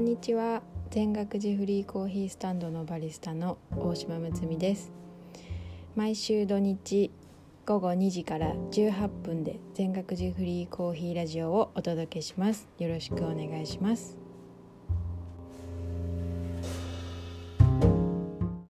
んにちは。全学寺フリーコーヒースタンドのバリスタの大島睦美です。毎週土日午後2時から18分で全学寺フリーコーヒーラジオをお届けします。よろしくお願いします。